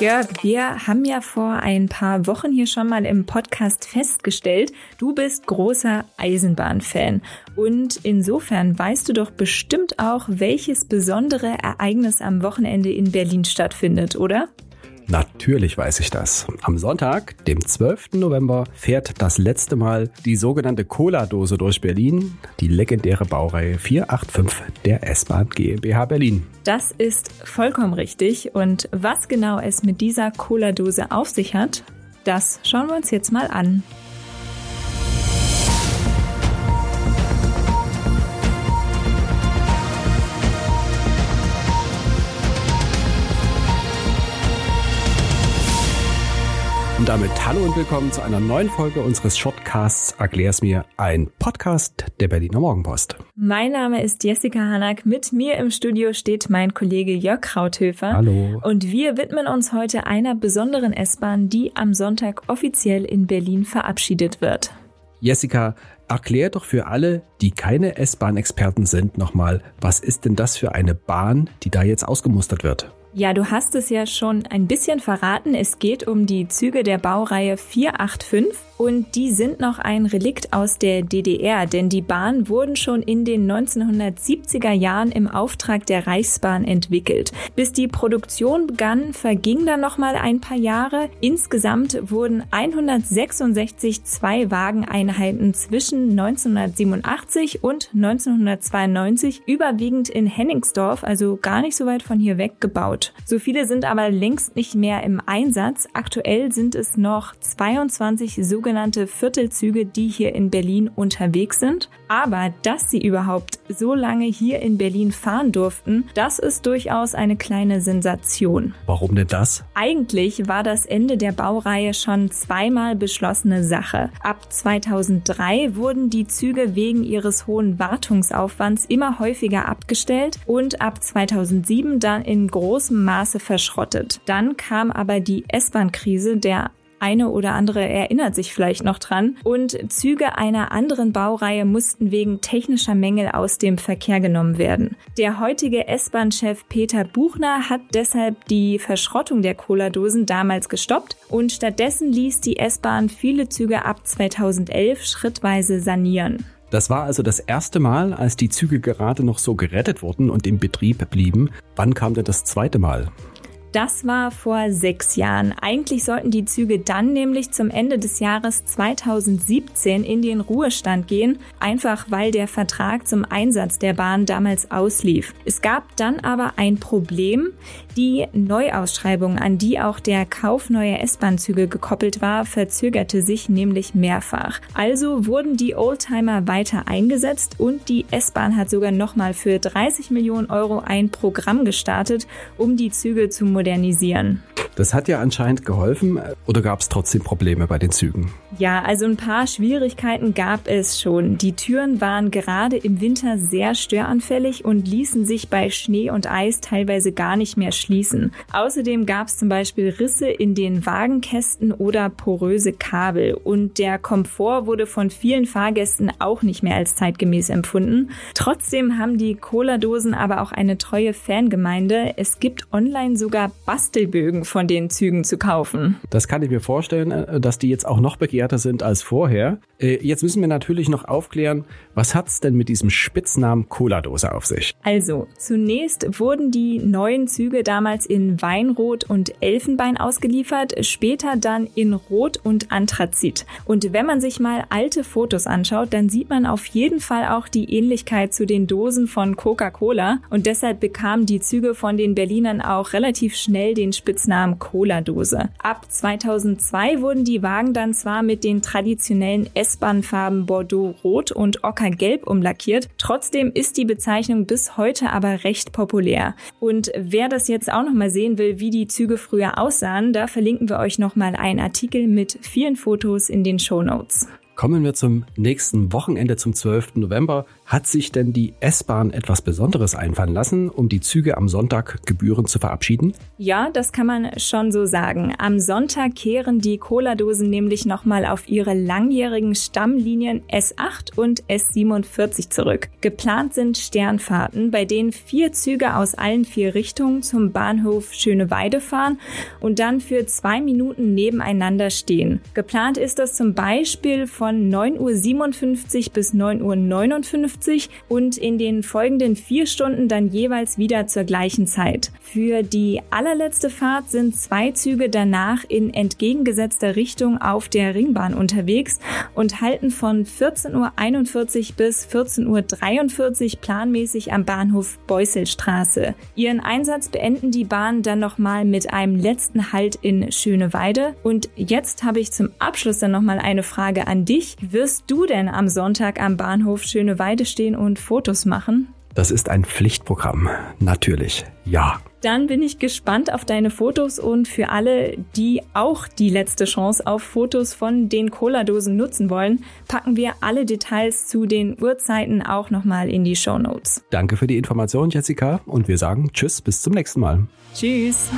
Jörg, wir haben ja vor ein paar Wochen hier schon mal im Podcast festgestellt, du bist großer Eisenbahnfan. Und insofern weißt du doch bestimmt auch, welches besondere Ereignis am Wochenende in Berlin stattfindet, oder? Natürlich weiß ich das. Am Sonntag, dem 12. November, fährt das letzte Mal die sogenannte Cola-Dose durch Berlin, die legendäre Baureihe 485 der S-Bahn GmbH Berlin. Das ist vollkommen richtig. Und was genau es mit dieser Cola-Dose auf sich hat, das schauen wir uns jetzt mal an. Und damit hallo und willkommen zu einer neuen Folge unseres Shortcasts Erklär's mir, ein Podcast der Berliner Morgenpost. Mein Name ist Jessica Hanak. Mit mir im Studio steht mein Kollege Jörg Krauthöfer. Hallo. Und wir widmen uns heute einer besonderen S-Bahn, die am Sonntag offiziell in Berlin verabschiedet wird. Jessica, erklär doch für alle, die keine S-Bahn-Experten sind, nochmal, was ist denn das für eine Bahn, die da jetzt ausgemustert wird? Ja, du hast es ja schon ein bisschen verraten. Es geht um die Züge der Baureihe 485 und die sind noch ein Relikt aus der DDR, denn die Bahnen wurden schon in den 1970er Jahren im Auftrag der Reichsbahn entwickelt. Bis die Produktion begann, verging dann noch mal ein paar Jahre. Insgesamt wurden 166 Zwei-Wagen-Einheiten zwischen 1987 und 1992 überwiegend in Henningsdorf, also gar nicht so weit von hier weg, gebaut. So viele sind aber längst nicht mehr im Einsatz. Aktuell sind es noch 22 sogenannte Viertelzüge, die hier in Berlin unterwegs sind. Aber dass sie überhaupt so lange hier in Berlin fahren durften, das ist durchaus eine kleine Sensation. Warum denn das? Eigentlich war das Ende der Baureihe schon zweimal beschlossene Sache. Ab 2003 wurden die Züge wegen ihres hohen Wartungsaufwands immer häufiger abgestellt und ab 2007 dann in großem Maße verschrottet. Dann kam aber die S-Bahn-Krise, der eine oder andere erinnert sich vielleicht noch dran. Und Züge einer anderen Baureihe mussten wegen technischer Mängel aus dem Verkehr genommen werden. Der heutige S-Bahn-Chef Peter Buchner hat deshalb die Verschrottung der Cola-Dosen damals gestoppt und stattdessen ließ die S-Bahn viele Züge ab 2011 schrittweise sanieren. Das war also das erste Mal, als die Züge gerade noch so gerettet wurden und im Betrieb blieben. Wann kam denn das zweite Mal? Das war vor sechs Jahren. Eigentlich sollten die Züge dann nämlich zum Ende des Jahres 2017 in den Ruhestand gehen, einfach weil der Vertrag zum Einsatz der Bahn damals auslief. Es gab dann aber ein Problem. Die Neuausschreibung, an die auch der Kauf neuer S-Bahn-Züge gekoppelt war, verzögerte sich nämlich mehrfach. Also wurden die Oldtimer weiter eingesetzt und die S-Bahn hat sogar nochmal für 30 Millionen Euro ein Programm gestartet, um die Züge zu modernisieren. Das hat ja anscheinend geholfen oder gab es trotzdem Probleme bei den Zügen? Ja, also ein paar Schwierigkeiten gab es schon. Die Türen waren gerade im Winter sehr störanfällig und ließen sich bei Schnee und Eis teilweise gar nicht mehr schließen. Außerdem gab es zum Beispiel Risse in den Wagenkästen oder poröse Kabel und der Komfort wurde von vielen Fahrgästen auch nicht mehr als zeitgemäß empfunden. Trotzdem haben die Cola-Dosen aber auch eine treue Fangemeinde. Es gibt online sogar Bastelbögen von den Zügen zu kaufen. Das kann ich mir vorstellen, äh, dass die jetzt auch noch begehrter sind als vorher. Äh, jetzt müssen wir natürlich noch aufklären, was hat's denn mit diesem Spitznamen Cola-Dose auf sich? Also, zunächst wurden die neuen Züge damals in Weinrot und Elfenbein ausgeliefert, später dann in Rot und Anthrazit. Und wenn man sich mal alte Fotos anschaut, dann sieht man auf jeden Fall auch die Ähnlichkeit zu den Dosen von Coca-Cola und deshalb bekamen die Züge von den Berlinern auch relativ schnell den Spitznamen Cola-Dose. Ab 2002 wurden die Wagen dann zwar mit den traditionellen S-Bahn-Farben Bordeaux-Rot und Ocker-Gelb umlackiert, trotzdem ist die Bezeichnung bis heute aber recht populär. Und wer das jetzt auch nochmal sehen will, wie die Züge früher aussahen, da verlinken wir euch nochmal einen Artikel mit vielen Fotos in den Show Notes. Kommen wir zum nächsten Wochenende, zum 12. November. Hat sich denn die S-Bahn etwas Besonderes einfallen lassen, um die Züge am Sonntag gebührend zu verabschieden? Ja, das kann man schon so sagen. Am Sonntag kehren die Cola-Dosen nämlich nochmal auf ihre langjährigen Stammlinien S8 und S47 zurück. Geplant sind Sternfahrten, bei denen vier Züge aus allen vier Richtungen zum Bahnhof Schöneweide fahren und dann für zwei Minuten nebeneinander stehen. Geplant ist das zum Beispiel von 9.57 Uhr bis 9.59 Uhr und in den folgenden vier Stunden dann jeweils wieder zur gleichen Zeit. Für die allerletzte Fahrt sind zwei Züge danach in entgegengesetzter Richtung auf der Ringbahn unterwegs und halten von 14.41 Uhr bis 14.43 Uhr planmäßig am Bahnhof Beusselstraße. Ihren Einsatz beenden die Bahnen dann nochmal mit einem letzten Halt in Schöneweide. Und jetzt habe ich zum Abschluss dann nochmal eine Frage an dich. Wirst du denn am Sonntag am Bahnhof Schöneweide stehen und Fotos machen? Das ist ein Pflichtprogramm. Natürlich. Ja. Dann bin ich gespannt auf deine Fotos und für alle, die auch die letzte Chance auf Fotos von den Cola-Dosen nutzen wollen, packen wir alle Details zu den Uhrzeiten auch nochmal in die Show Notes. Danke für die Information, Jessica, und wir sagen Tschüss, bis zum nächsten Mal. Tschüss.